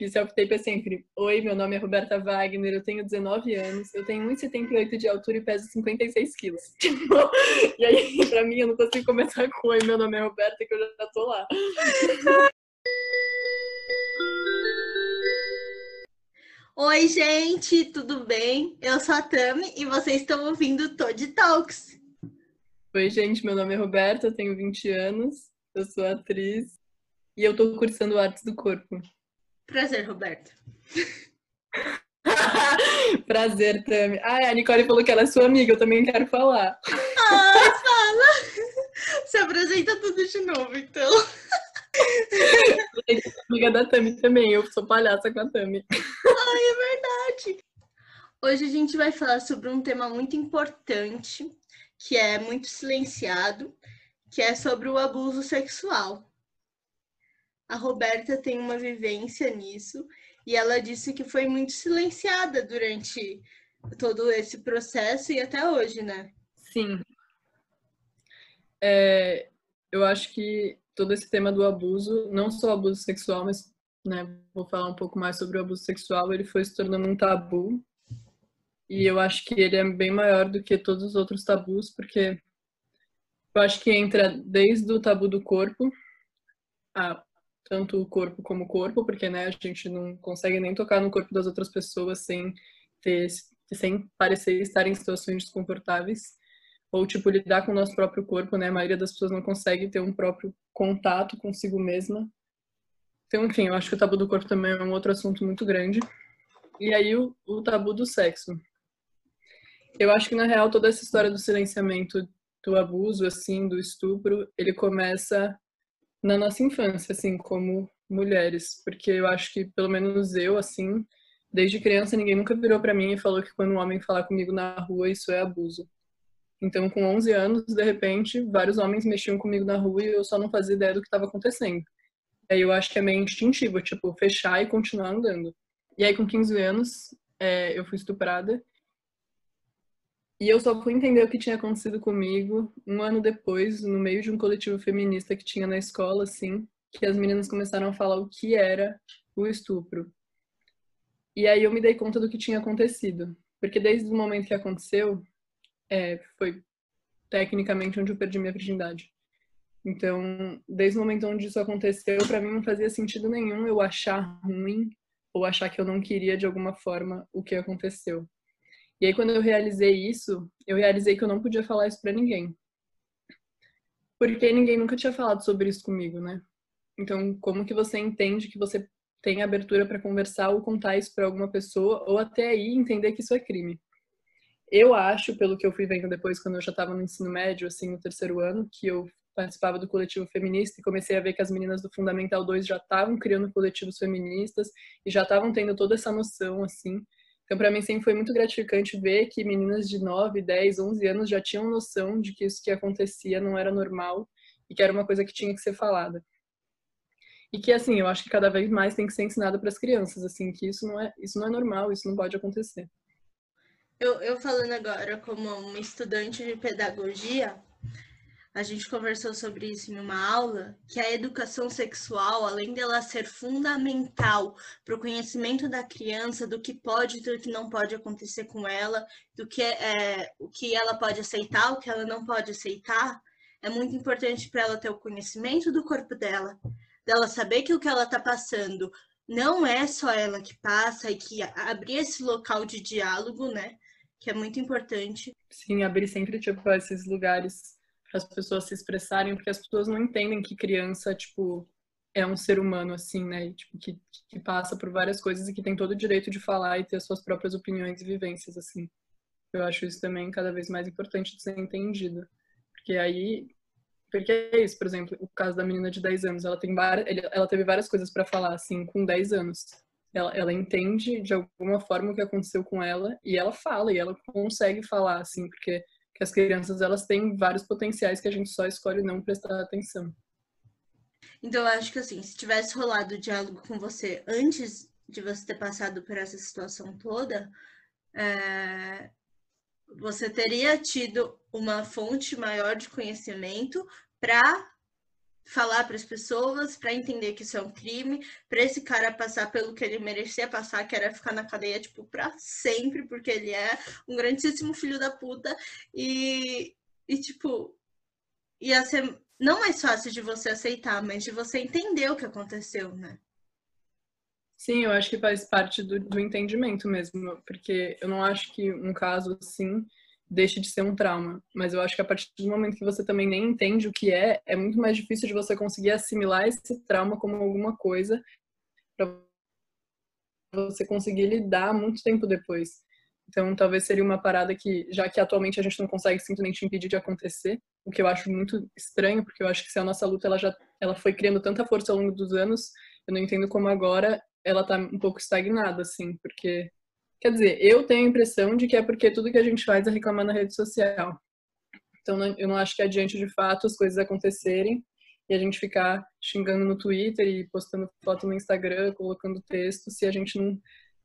que self-tape é sempre: Oi, meu nome é Roberta Wagner, eu tenho 19 anos, eu tenho 1,78 de altura e peso 56 quilos. Tipo, e aí, pra mim, eu não consigo começar com: Oi, meu nome é Roberta, que eu já tô lá. Oi, gente, tudo bem? Eu sou a Tami e vocês estão ouvindo o Todd Talks. Oi, gente, meu nome é Roberta, eu tenho 20 anos, eu sou atriz e eu tô cursando Artes do Corpo. Prazer, Roberta. Prazer, Tami. Ah, a Nicole falou que ela é sua amiga, eu também quero falar. Ai, fala! Se apresenta tudo de novo, então. Eu sou amiga da Tami também, eu sou palhaça com a Tami. Ai, é verdade. Hoje a gente vai falar sobre um tema muito importante, que é muito silenciado, que é sobre o abuso sexual. A Roberta tem uma vivência nisso e ela disse que foi muito silenciada durante todo esse processo e até hoje, né? Sim. É, eu acho que todo esse tema do abuso, não só abuso sexual, mas né, vou falar um pouco mais sobre o abuso sexual, ele foi se tornando um tabu. E eu acho que ele é bem maior do que todos os outros tabus, porque eu acho que entra desde o tabu do corpo, a, tanto o corpo como o corpo, porque né, a gente não consegue nem tocar no corpo das outras pessoas sem ter sem parecer estar em situações desconfortáveis ou tipo lidar com o nosso próprio corpo, né? A maioria das pessoas não consegue ter um próprio contato consigo mesma. Então, enfim, eu acho que o tabu do corpo também é um outro assunto muito grande. E aí o, o tabu do sexo. Eu acho que na real toda essa história do silenciamento do abuso, assim, do estupro, ele começa na nossa infância, assim, como mulheres, porque eu acho que pelo menos eu, assim, desde criança ninguém nunca virou para mim e falou que quando um homem falar comigo na rua isso é abuso. Então, com 11 anos, de repente, vários homens mexiam comigo na rua e eu só não fazia ideia do que estava acontecendo. Aí eu acho que é meio instintivo, tipo, fechar e continuar andando. E aí, com 15 anos, é, eu fui estuprada. E eu só fui entender o que tinha acontecido comigo um ano depois, no meio de um coletivo feminista que tinha na escola, assim, que as meninas começaram a falar o que era o estupro. E aí eu me dei conta do que tinha acontecido. Porque desde o momento que aconteceu, é, foi tecnicamente onde eu perdi minha virgindade. Então, desde o momento onde isso aconteceu, para mim não fazia sentido nenhum eu achar ruim ou achar que eu não queria de alguma forma o que aconteceu. E aí quando eu realizei isso, eu realizei que eu não podia falar isso para ninguém. Porque ninguém nunca tinha falado sobre isso comigo, né? Então, como que você entende que você tem abertura para conversar ou contar isso para alguma pessoa ou até aí entender que isso é crime? Eu acho, pelo que eu fui vendo depois, quando eu já estava no ensino médio, assim, no terceiro ano, que eu participava do coletivo feminista e comecei a ver que as meninas do Fundamental 2 já estavam criando coletivos feministas e já estavam tendo toda essa noção, assim. Então, para mim, sempre foi muito gratificante ver que meninas de 9, 10, 11 anos já tinham noção de que isso que acontecia não era normal e que era uma coisa que tinha que ser falada. E que, assim, eu acho que cada vez mais tem que ser ensinado para as crianças, assim, que isso não é, isso não é normal, isso não pode acontecer. Eu, eu falando agora como uma estudante de pedagogia, a gente conversou sobre isso em uma aula, que a educação sexual, além dela ser fundamental para o conhecimento da criança, do que pode e do que não pode acontecer com ela, do que é, o que ela pode aceitar, o que ela não pode aceitar, é muito importante para ela ter o conhecimento do corpo dela, dela saber que o que ela está passando não é só ela que passa e que abrir esse local de diálogo, né? que é muito importante. Sim, abrir sempre, tipo, esses lugares para as pessoas se expressarem, porque as pessoas não entendem que criança, tipo, é um ser humano, assim, né? Tipo, que, que passa por várias coisas e que tem todo o direito de falar e ter as suas próprias opiniões e vivências, assim. Eu acho isso também cada vez mais importante de ser entendido. Porque aí porque é isso, por exemplo, o caso da menina de 10 anos, ela tem ela teve várias coisas para falar assim com 10 anos ela, ela entende de alguma forma o que aconteceu com ela e ela fala e ela consegue falar assim porque que as crianças elas têm vários potenciais que a gente só escolhe não prestar atenção. Então eu acho que assim, se tivesse rolado o diálogo com você antes de você ter passado por essa situação toda, é... você teria tido uma fonte maior de conhecimento para falar para as pessoas, para entender que isso é um crime, para esse cara passar pelo que ele merecia passar, que era ficar na cadeia tipo para sempre, porque ele é um grandíssimo filho da puta e e tipo ia ser não mais fácil de você aceitar, mas de você entender o que aconteceu, né? Sim, eu acho que faz parte do, do entendimento mesmo, porque eu não acho que um caso assim deixe de ser um trauma. Mas eu acho que a partir do momento que você também nem entende o que é, é muito mais difícil de você conseguir assimilar esse trauma como alguma coisa para você conseguir lidar muito tempo depois. Então, talvez seria uma parada que, já que atualmente a gente não consegue simplesmente impedir de acontecer, o que eu acho muito estranho, porque eu acho que se a nossa luta ela já ela foi criando tanta força ao longo dos anos, eu não entendo como agora ela tá um pouco estagnada, assim, porque Quer dizer, eu tenho a impressão de que é porque tudo que a gente faz é reclamar na rede social. Então, eu não acho que adiante de fato as coisas acontecerem e a gente ficar xingando no Twitter e postando foto no Instagram, colocando texto, se a gente não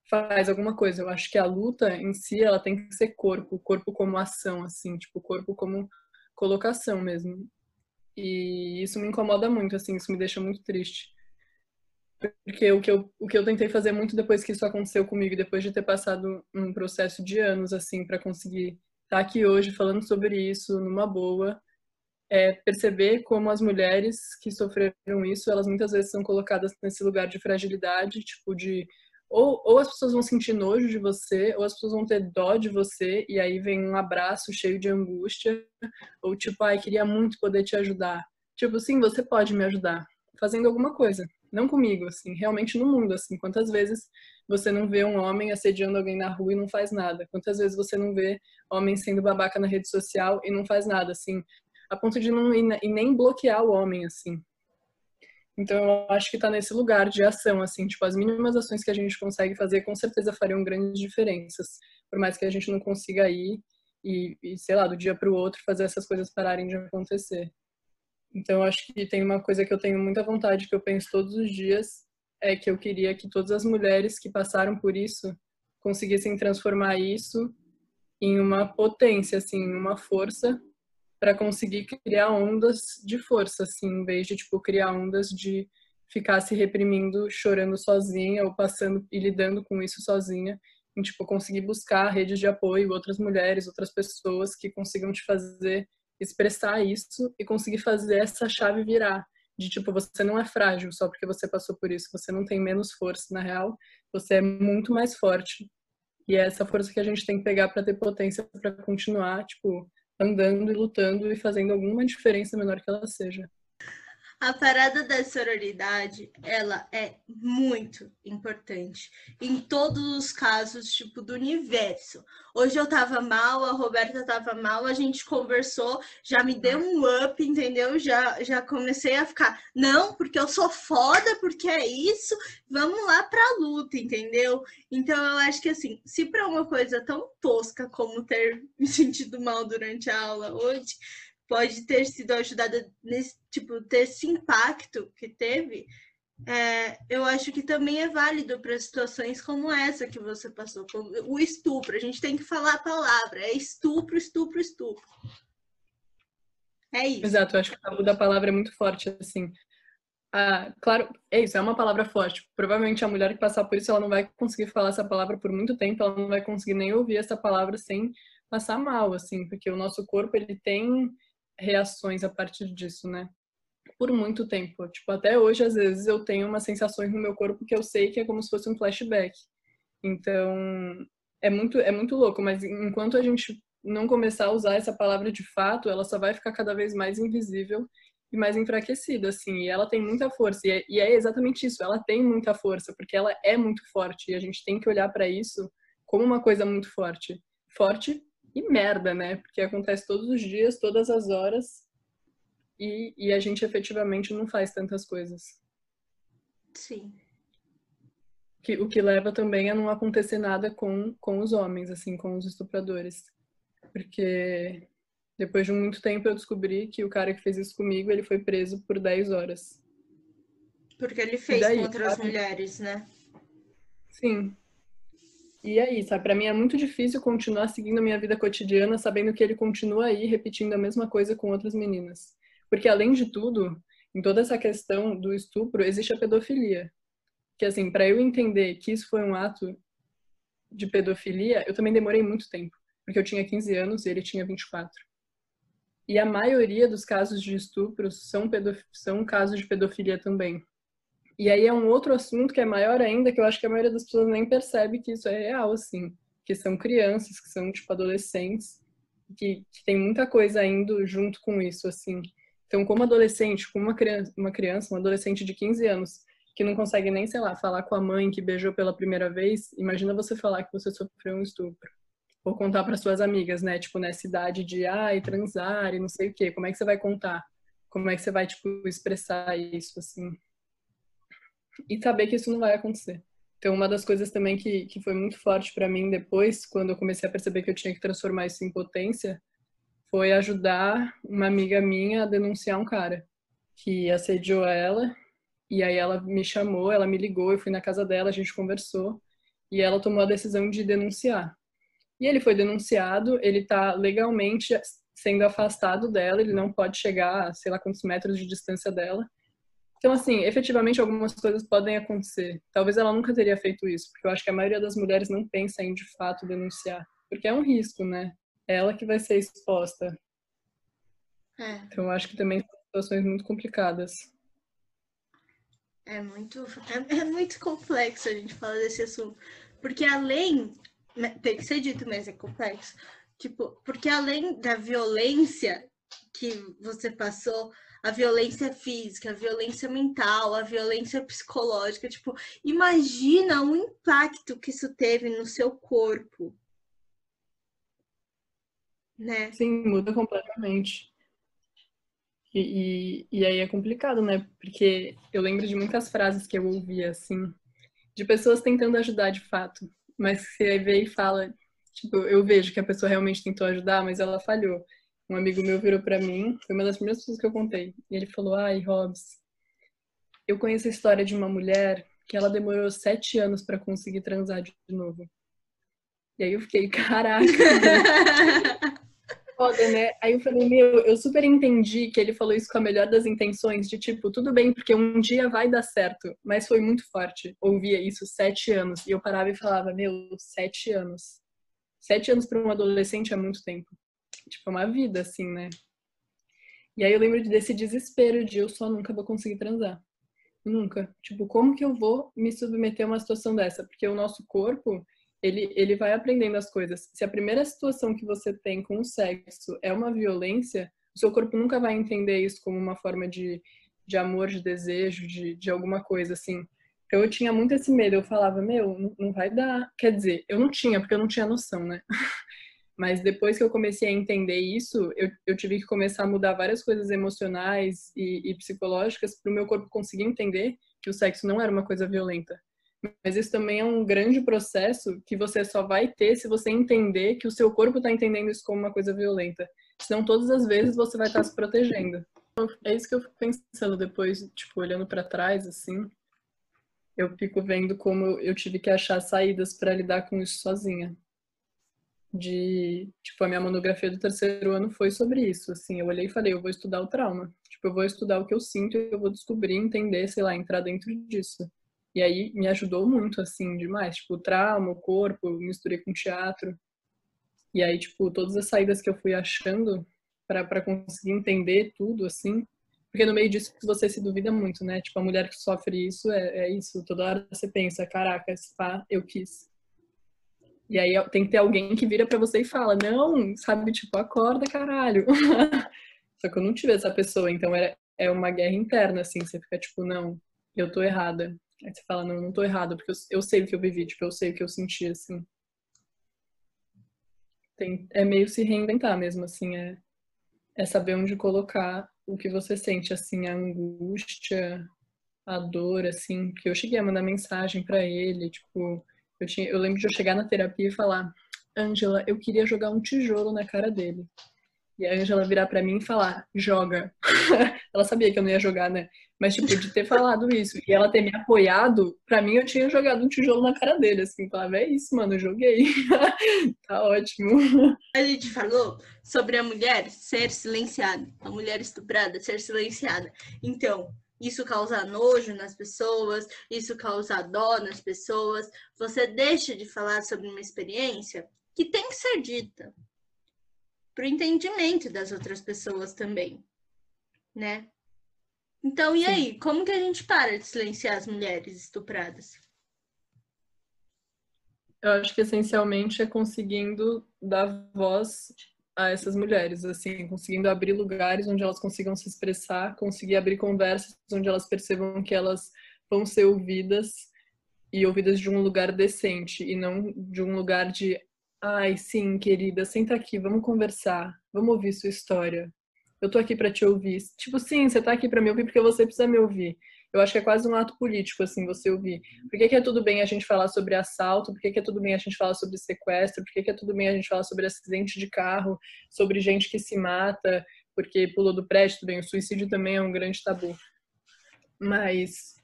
faz alguma coisa. Eu acho que a luta em si, ela tem que ser corpo, corpo como ação, assim, tipo, corpo como colocação mesmo. E isso me incomoda muito, assim, isso me deixa muito triste. Porque o que, eu, o que eu tentei fazer muito depois que isso aconteceu comigo, depois de ter passado um processo de anos, assim, para conseguir estar tá aqui hoje falando sobre isso numa boa, é perceber como as mulheres que sofreram isso, elas muitas vezes são colocadas nesse lugar de fragilidade, tipo de ou, ou as pessoas vão sentir nojo de você, ou as pessoas vão ter dó de você, e aí vem um abraço cheio de angústia, ou tipo, ai, queria muito poder te ajudar. Tipo, sim, você pode me ajudar, fazendo alguma coisa não comigo, assim, realmente no mundo, assim, quantas vezes você não vê um homem assediando alguém na rua e não faz nada? Quantas vezes você não vê homem sendo babaca na rede social e não faz nada, assim, a ponto de não e nem bloquear o homem, assim. Então eu acho que tá nesse lugar de ação, assim, tipo, as mínimas ações que a gente consegue fazer com certeza fariam grandes diferenças, por mais que a gente não consiga ir e, e sei lá, do dia para o outro fazer essas coisas pararem de acontecer. Então, acho que tem uma coisa que eu tenho muita vontade, que eu penso todos os dias, é que eu queria que todas as mulheres que passaram por isso conseguissem transformar isso em uma potência, assim, uma força para conseguir criar ondas de força, assim, em vez de tipo criar ondas de ficar se reprimindo, chorando sozinha ou passando e lidando com isso sozinha, em tipo conseguir buscar redes de apoio, outras mulheres, outras pessoas que consigam te fazer expressar isso e conseguir fazer essa chave virar. De tipo, você não é frágil só porque você passou por isso, você não tem menos força, na real, você é muito mais forte. E é essa força que a gente tem que pegar para ter potência para continuar, tipo, andando e lutando e fazendo alguma diferença menor que ela seja. A parada da sororidade, ela é muito importante em todos os casos, tipo, do universo. Hoje eu tava mal, a Roberta tava mal, a gente conversou, já me deu um up, entendeu? Já, já comecei a ficar, não, porque eu sou foda, porque é isso, vamos lá pra luta, entendeu? Então eu acho que assim, se pra uma coisa tão tosca como ter me sentido mal durante a aula hoje, pode ter sido ajudada nesse tipo ter esse impacto que teve é, eu acho que também é válido para situações como essa que você passou, o estupro. A gente tem que falar a palavra, é estupro, estupro, estupro. É isso. Exato, eu acho que o da palavra é muito forte, assim. Ah, claro, é isso, é uma palavra forte. Provavelmente a mulher que passar por isso, ela não vai conseguir falar essa palavra por muito tempo, ela não vai conseguir nem ouvir essa palavra sem passar mal, assim, porque o nosso corpo, ele tem reações a partir disso, né? Por muito tempo. Tipo, até hoje, às vezes, eu tenho umas sensações no meu corpo que eu sei que é como se fosse um flashback. Então, é muito, é muito louco, mas enquanto a gente não começar a usar essa palavra de fato, ela só vai ficar cada vez mais invisível e mais enfraquecida, assim. E ela tem muita força. E é, e é exatamente isso, ela tem muita força, porque ela é muito forte. E a gente tem que olhar para isso como uma coisa muito forte. Forte e merda, né? Porque acontece todos os dias, todas as horas, e, e a gente efetivamente não faz tantas coisas. Sim. Que, o que leva também a não acontecer nada com, com os homens, assim, com os estupradores. Porque depois de muito tempo eu descobri que o cara que fez isso comigo, ele foi preso por 10 horas. Porque ele fez daí, com outras sabe? mulheres, né? Sim. E aí, sabe, para mim é muito difícil continuar seguindo a minha vida cotidiana sabendo que ele continua aí repetindo a mesma coisa com outras meninas. Porque além de tudo, em toda essa questão do estupro, existe a pedofilia. Que assim, para eu entender que isso foi um ato de pedofilia, eu também demorei muito tempo, porque eu tinha 15 anos e ele tinha 24. E a maioria dos casos de estupro são, são casos de pedofilia também. E aí é um outro assunto que é maior ainda, que eu acho que a maioria das pessoas nem percebe que isso é real, assim. Que são crianças, que são, tipo, adolescentes, que, que tem muita coisa indo junto com isso, assim. Então, como adolescente, como uma criança, uma criança, um adolescente de 15 anos, que não consegue nem, sei lá, falar com a mãe que beijou pela primeira vez, imagina você falar que você sofreu um estupro ou contar para suas amigas, né? Tipo, nessa idade de ai, transar e não sei o quê. Como é que você vai contar? Como é que você vai, tipo, expressar isso, assim? E saber que isso não vai acontecer. Então, uma das coisas também que, que foi muito forte para mim depois, quando eu comecei a perceber que eu tinha que transformar isso em potência, foi ajudar uma amiga minha a denunciar um cara que assediou ela. E aí ela me chamou, ela me ligou, eu fui na casa dela, a gente conversou. E ela tomou a decisão de denunciar. E ele foi denunciado, ele está legalmente sendo afastado dela, ele não pode chegar a sei lá quantos metros de distância dela. Então, assim, efetivamente algumas coisas podem acontecer. Talvez ela nunca teria feito isso, porque eu acho que a maioria das mulheres não pensa em de fato denunciar, porque é um risco, né? É ela que vai ser exposta. É. Então, eu acho que também são situações muito complicadas. É muito, é, é muito complexo a gente falar desse assunto, porque além né, tem que ser dito, mas é complexo. Tipo, porque além da violência que você passou, a violência física, a violência mental, a violência psicológica, tipo, imagina o impacto que isso teve no seu corpo. Né? Sim, muda completamente. E, e, e, aí é complicado, né? Porque eu lembro de muitas frases que eu ouvia, assim, de pessoas tentando ajudar de fato mas você vê e fala, tipo, eu vejo que a pessoa realmente tentou ajudar, mas ela falhou. Um amigo meu virou para mim, foi uma das primeiras pessoas que eu contei, e ele falou: Ai, Hobbs, eu conheço a história de uma mulher que ela demorou sete anos para conseguir transar de novo. E aí eu fiquei, caraca. foda, né? Aí eu falei, meu, eu super entendi que ele falou isso com a melhor das intenções, de tipo, tudo bem, porque um dia vai dar certo, mas foi muito forte. Ouvia isso sete anos, e eu parava e falava, meu, sete anos. Sete anos para um adolescente é muito tempo. Tipo, é uma vida, assim, né? E aí eu lembro desse desespero de eu só nunca vou conseguir transar. Nunca. Tipo, como que eu vou me submeter a uma situação dessa? Porque o nosso corpo, ele, ele vai aprendendo as coisas. Se a primeira situação que você tem com o sexo é uma violência, o seu corpo nunca vai entender isso como uma forma de, de amor, de desejo, de, de alguma coisa, assim. Então eu tinha muito esse medo. Eu falava, meu, não, não vai dar. Quer dizer, eu não tinha, porque eu não tinha noção, né? Mas depois que eu comecei a entender isso, eu, eu tive que começar a mudar várias coisas emocionais e, e psicológicas para o meu corpo conseguir entender que o sexo não era uma coisa violenta. Mas isso também é um grande processo que você só vai ter se você entender que o seu corpo está entendendo isso como uma coisa violenta. Senão, todas as vezes você vai estar tá se protegendo. É isso que eu fico pensando depois, tipo, olhando para trás, assim. Eu fico vendo como eu tive que achar saídas para lidar com isso sozinha. De, tipo, a minha monografia do terceiro ano foi sobre isso, assim. Eu olhei e falei, eu vou estudar o trauma. Tipo, eu vou estudar o que eu sinto eu vou descobrir, entender, sei lá, entrar dentro disso. E aí me ajudou muito, assim, demais. Tipo, o trauma, o corpo, eu misturei com teatro. E aí, tipo, todas as saídas que eu fui achando para conseguir entender tudo, assim. Porque no meio disso você se duvida muito, né? Tipo, a mulher que sofre isso é, é isso. Toda hora você pensa, caraca, pá, eu quis. E aí tem que ter alguém que vira para você e fala, não, sabe, tipo, acorda, caralho. Só que eu não tive essa pessoa, então era, é uma guerra interna, assim, você fica tipo, não, eu tô errada. Aí você fala, não, não tô errado, porque eu, eu sei o que eu vivi, tipo, eu sei o que eu senti, assim. Tem, é meio se reinventar mesmo, assim, é, é saber onde colocar o que você sente, assim, a angústia, a dor, assim, porque eu cheguei a mandar mensagem para ele, tipo, eu, tinha, eu lembro de eu chegar na terapia e falar, Angela, eu queria jogar um tijolo na cara dele. E a Angela virar para mim e falar, joga. ela sabia que eu não ia jogar, né? Mas, tipo, de ter falado isso e ela ter me apoiado, pra mim eu tinha jogado um tijolo na cara dele, assim. Falava, é isso, mano, joguei. tá ótimo. A gente falou sobre a mulher ser silenciada, a mulher estuprada ser silenciada. Então, isso causa nojo nas pessoas, isso causa dó nas pessoas. Você deixa de falar sobre uma experiência que tem que ser dita para o entendimento das outras pessoas também, né? Então, e Sim. aí? Como que a gente para de silenciar as mulheres estupradas? Eu acho que essencialmente é conseguindo dar voz a essas mulheres, assim, conseguindo abrir lugares onde elas consigam se expressar, conseguir abrir conversas onde elas percebam que elas vão ser ouvidas e ouvidas de um lugar decente e não de um lugar de ai, sim, querida, senta aqui, vamos conversar, vamos ouvir sua história, eu tô aqui para te ouvir. Tipo, sim, você tá aqui para me ouvir porque você precisa me ouvir. Eu acho que é quase um ato político, assim, você ouvir. Por que, que é tudo bem a gente falar sobre assalto? Por que, que é tudo bem a gente falar sobre sequestro? Por que, que é tudo bem a gente falar sobre acidente de carro? Sobre gente que se mata porque pulou do prédio? Tudo bem, o suicídio também é um grande tabu. Mas.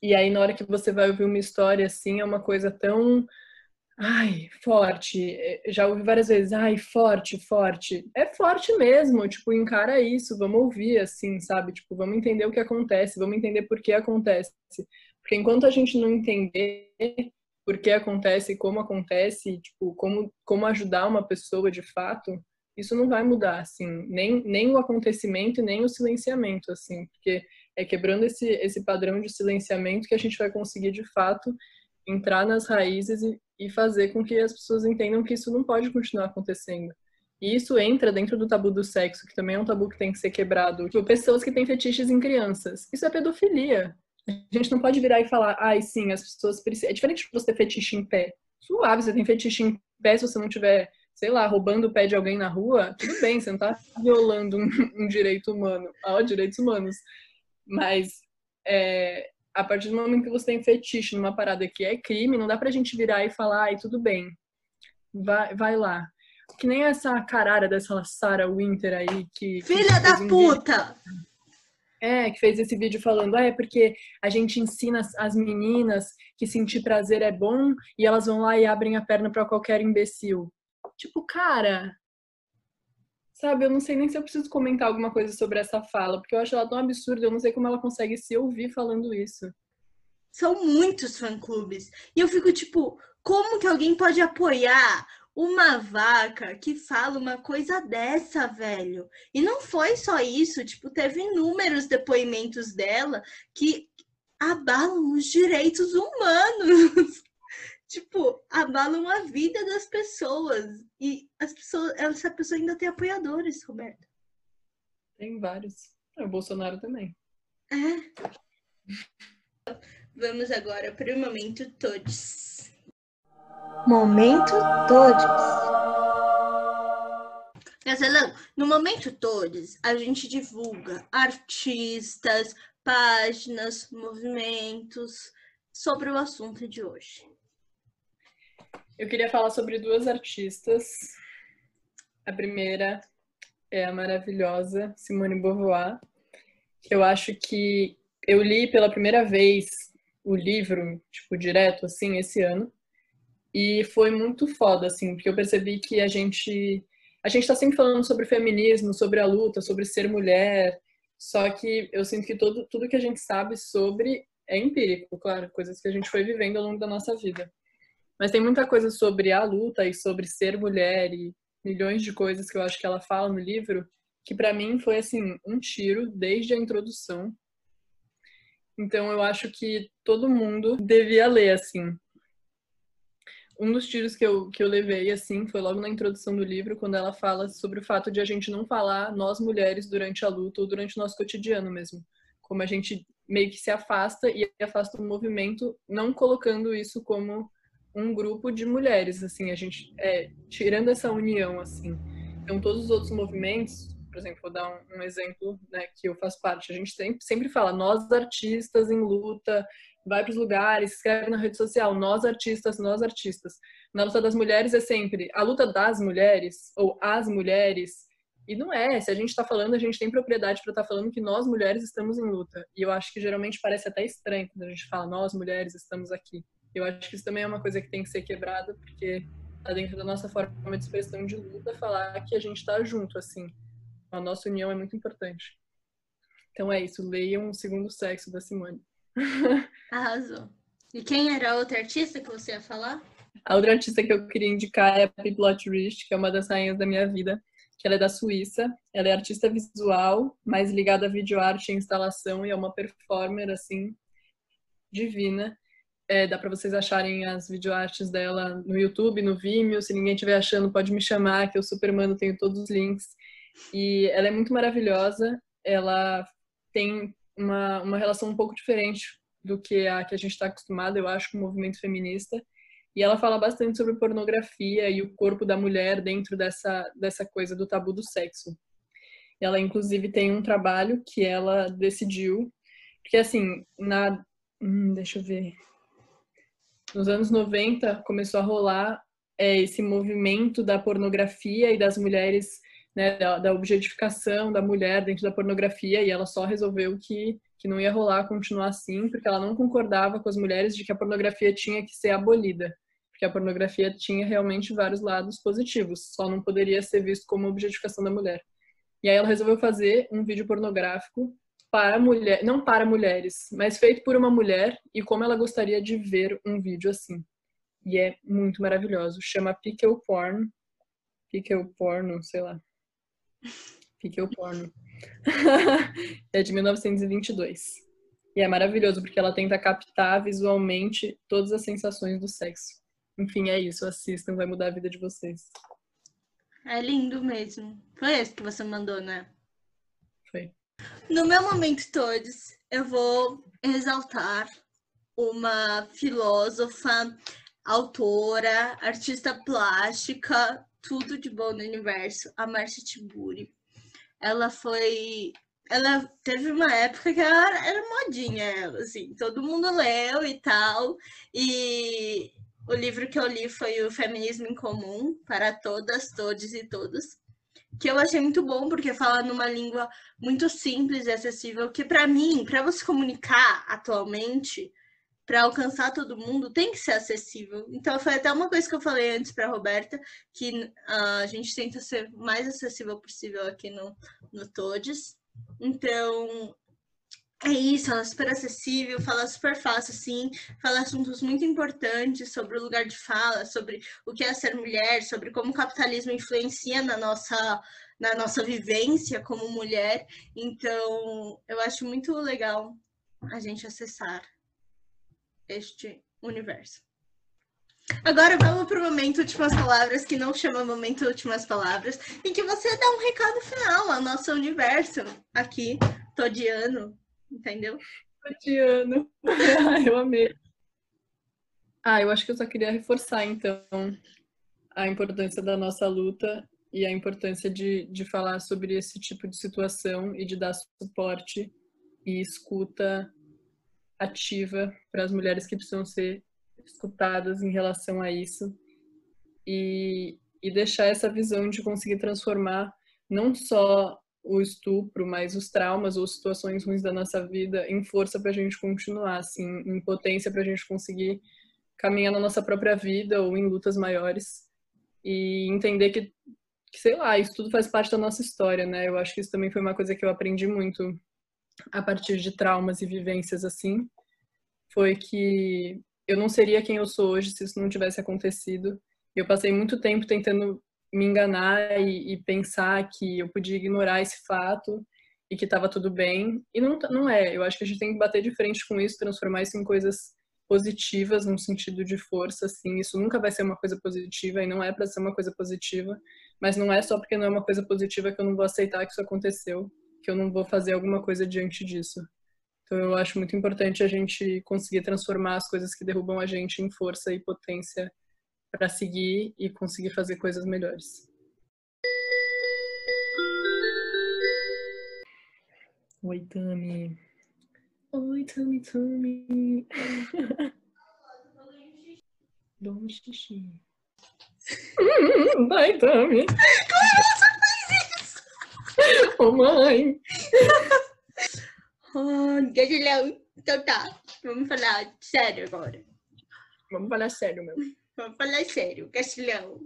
E aí, na hora que você vai ouvir uma história assim, é uma coisa tão Ai, forte. É, já ouvi várias vezes, ai, forte, forte. É forte mesmo, tipo, encara isso, vamos ouvir, assim, sabe? Tipo, vamos entender o que acontece, vamos entender por que acontece. Porque enquanto a gente não entender por que acontece, como acontece, tipo, como, como ajudar uma pessoa de fato, isso não vai mudar, assim, nem, nem o acontecimento nem o silenciamento, assim, porque é quebrando esse, esse padrão de silenciamento que a gente vai conseguir, de fato, entrar nas raízes e, e fazer com que as pessoas entendam que isso não pode continuar acontecendo. E isso entra dentro do tabu do sexo, que também é um tabu que tem que ser quebrado. Tipo, pessoas que têm fetiches em crianças. Isso é pedofilia. A gente não pode virar e falar, ai, sim, as pessoas precisam. É diferente de você ter fetiche em pé. Suave, você tem fetiche em pé se você não tiver, sei lá, roubando o pé de alguém na rua, tudo bem, você não tá violando um, um direito humano. Ó, direitos humanos. Mas é, a partir do momento que você tem fetiche numa parada que é crime, não dá pra gente virar e falar, ai, tudo bem, vai, vai lá. Que nem essa caralha dessa Sarah Winter aí que. Filha que da puta! Vídeo, é, que fez esse vídeo falando, ah, é porque a gente ensina as meninas que sentir prazer é bom e elas vão lá e abrem a perna para qualquer imbecil. Tipo, cara, Sabe, eu não sei nem se eu preciso comentar alguma coisa sobre essa fala, porque eu acho ela tão absurda, eu não sei como ela consegue se ouvir falando isso. São muitos fã-clubes. E eu fico tipo, como que alguém pode apoiar uma vaca que fala uma coisa dessa, velho? E não foi só isso, tipo, teve inúmeros depoimentos dela que abalam os direitos humanos. tipo, abalam a vida das pessoas. E as pessoas, essa pessoa ainda tem apoiadores, Roberto. Tem vários. É, o Bolsonaro também. É. Vamos agora para o Momento Todes. Momento Todes. Gazelão, no Momento Todes, a gente divulga artistas, páginas, movimentos sobre o assunto de hoje. Eu queria falar sobre duas artistas. A primeira é a maravilhosa Simone Beauvoir, eu acho que eu li pela primeira vez o livro, tipo, direto, assim, esse ano. E foi muito foda, assim, porque eu percebi que a gente. A gente tá sempre falando sobre feminismo, sobre a luta, sobre ser mulher. Só que eu sinto que todo, tudo que a gente sabe sobre é empírico, claro, coisas que a gente foi vivendo ao longo da nossa vida. Mas tem muita coisa sobre a luta e sobre ser mulher e milhões de coisas que eu acho que ela fala no livro, que para mim foi assim, um tiro desde a introdução. Então eu acho que todo mundo devia ler assim. Um dos tiros que eu, que eu levei, assim, foi logo na introdução do livro, quando ela fala sobre o fato de a gente não falar nós mulheres durante a luta ou durante o nosso cotidiano mesmo. Como a gente meio que se afasta e afasta o movimento, não colocando isso como um grupo de mulheres, assim, a gente é, tirando essa união, assim. Então, todos os outros movimentos, por exemplo, vou dar um, um exemplo, né, que eu faço parte. A gente sempre, sempre fala, nós artistas em luta, vai para os lugares, escreve na rede social, nós artistas, nós artistas. Na luta das mulheres é sempre a luta das mulheres ou as mulheres E não é, se a gente está falando, a gente tem propriedade para estar tá falando que nós mulheres estamos em luta. E eu acho que geralmente parece até estranho quando a gente fala nós mulheres estamos aqui. Eu acho que isso também é uma coisa que tem que ser quebrada, porque tá dentro da nossa forma de expressão de luta falar que a gente está junto, assim. A nossa união é muito importante. Então é isso, leiam o segundo sexo da Simone. Arrasou. E quem era a outra artista que você ia falar? A outra artista que eu queria indicar é a Pippi Rich, que é uma das rainhas da minha vida, que ela é da Suíça. Ela é artista visual, mais ligada a videoarte e instalação, e é uma performer, assim, divina. É, dá para vocês acharem as videoartes dela no YouTube, no Vimeo. Se ninguém estiver achando, pode me chamar, que eu super mando, tenho todos os links. E ela é muito maravilhosa. Ela tem uma, uma relação um pouco diferente do que a que a gente está acostumado, eu acho, com o movimento feminista. E ela fala bastante sobre pornografia e o corpo da mulher dentro dessa, dessa coisa do tabu do sexo. Ela, inclusive, tem um trabalho que ela decidiu, porque, assim, na. Hum, deixa eu ver. Nos anos 90 começou a rolar é, esse movimento da pornografia e das mulheres, né, da, da objetificação da mulher dentro da pornografia, e ela só resolveu que que não ia rolar continuar assim, porque ela não concordava com as mulheres de que a pornografia tinha que ser abolida, porque a pornografia tinha realmente vários lados positivos, só não poderia ser visto como objetificação da mulher. E aí ela resolveu fazer um vídeo pornográfico para mulher, não para mulheres, mas feito por uma mulher e como ela gostaria de ver um vídeo assim. E é muito maravilhoso. Chama Pickle Porn. Pickle Porno, sei lá. Pickle Porno. é de 1922. E é maravilhoso porque ela tenta captar visualmente todas as sensações do sexo. Enfim, é isso. Assistam, vai mudar a vida de vocês. É lindo mesmo. Foi esse que você mandou, né? Foi. No meu momento todos, eu vou exaltar uma filósofa, autora, artista plástica, tudo de bom no universo, a Marcia Tiburi ela foi. Ela teve uma época que ela era modinha, ela, assim, todo mundo leu e tal. E o livro que eu li foi o Feminismo em Comum, para todas, todos e todas. Que eu achei muito bom, porque fala numa língua muito simples e acessível, que para mim, para você comunicar atualmente, para alcançar todo mundo tem que ser acessível. Então foi até uma coisa que eu falei antes para Roberta, que uh, a gente tenta ser mais acessível possível aqui no, no Todes. Então é isso, ela é super acessível, fala super fácil, assim, fala assuntos muito importantes sobre o lugar de fala, sobre o que é ser mulher, sobre como o capitalismo influencia na nossa, na nossa vivência como mulher. Então, eu acho muito legal a gente acessar este universo. Agora vamos para o momento últimas palavras, que não chama momento últimas palavras, em que você dá um recado final ao nosso universo aqui, todiano, entendeu? Todiano. eu amei. Ah, eu acho que eu só queria reforçar, então, a importância da nossa luta e a importância de, de falar sobre esse tipo de situação e de dar suporte e escuta ativa para as mulheres que precisam ser escutadas em relação a isso e, e deixar essa visão de conseguir transformar não só o estupro, mas os traumas ou situações ruins da nossa vida em força para a gente continuar, assim, em potência para a gente conseguir caminhar na nossa própria vida ou em lutas maiores e entender que, que, sei lá, isso tudo faz parte da nossa história, né? Eu acho que isso também foi uma coisa que eu aprendi muito a partir de traumas e vivências assim, foi que eu não seria quem eu sou hoje se isso não tivesse acontecido. Eu passei muito tempo tentando me enganar e, e pensar que eu podia ignorar esse fato e que estava tudo bem. E não, não é. Eu acho que a gente tem que bater de frente com isso, transformar isso em coisas positivas, num sentido de força, assim. Isso nunca vai ser uma coisa positiva e não é para ser uma coisa positiva. Mas não é só porque não é uma coisa positiva que eu não vou aceitar que isso aconteceu que eu não vou fazer alguma coisa diante disso. Então eu acho muito importante a gente conseguir transformar as coisas que derrubam a gente em força e potência para seguir e conseguir fazer coisas melhores. Oi, Tami. Oi, Tami, Tami. Dá um xixi. Vai, Tami. Como você fez isso? Ô, mãe! Oh, Gatilhão. Então tá, vamos falar sério agora. Vamos falar sério, meu. Vamos falar sério, Castilhão.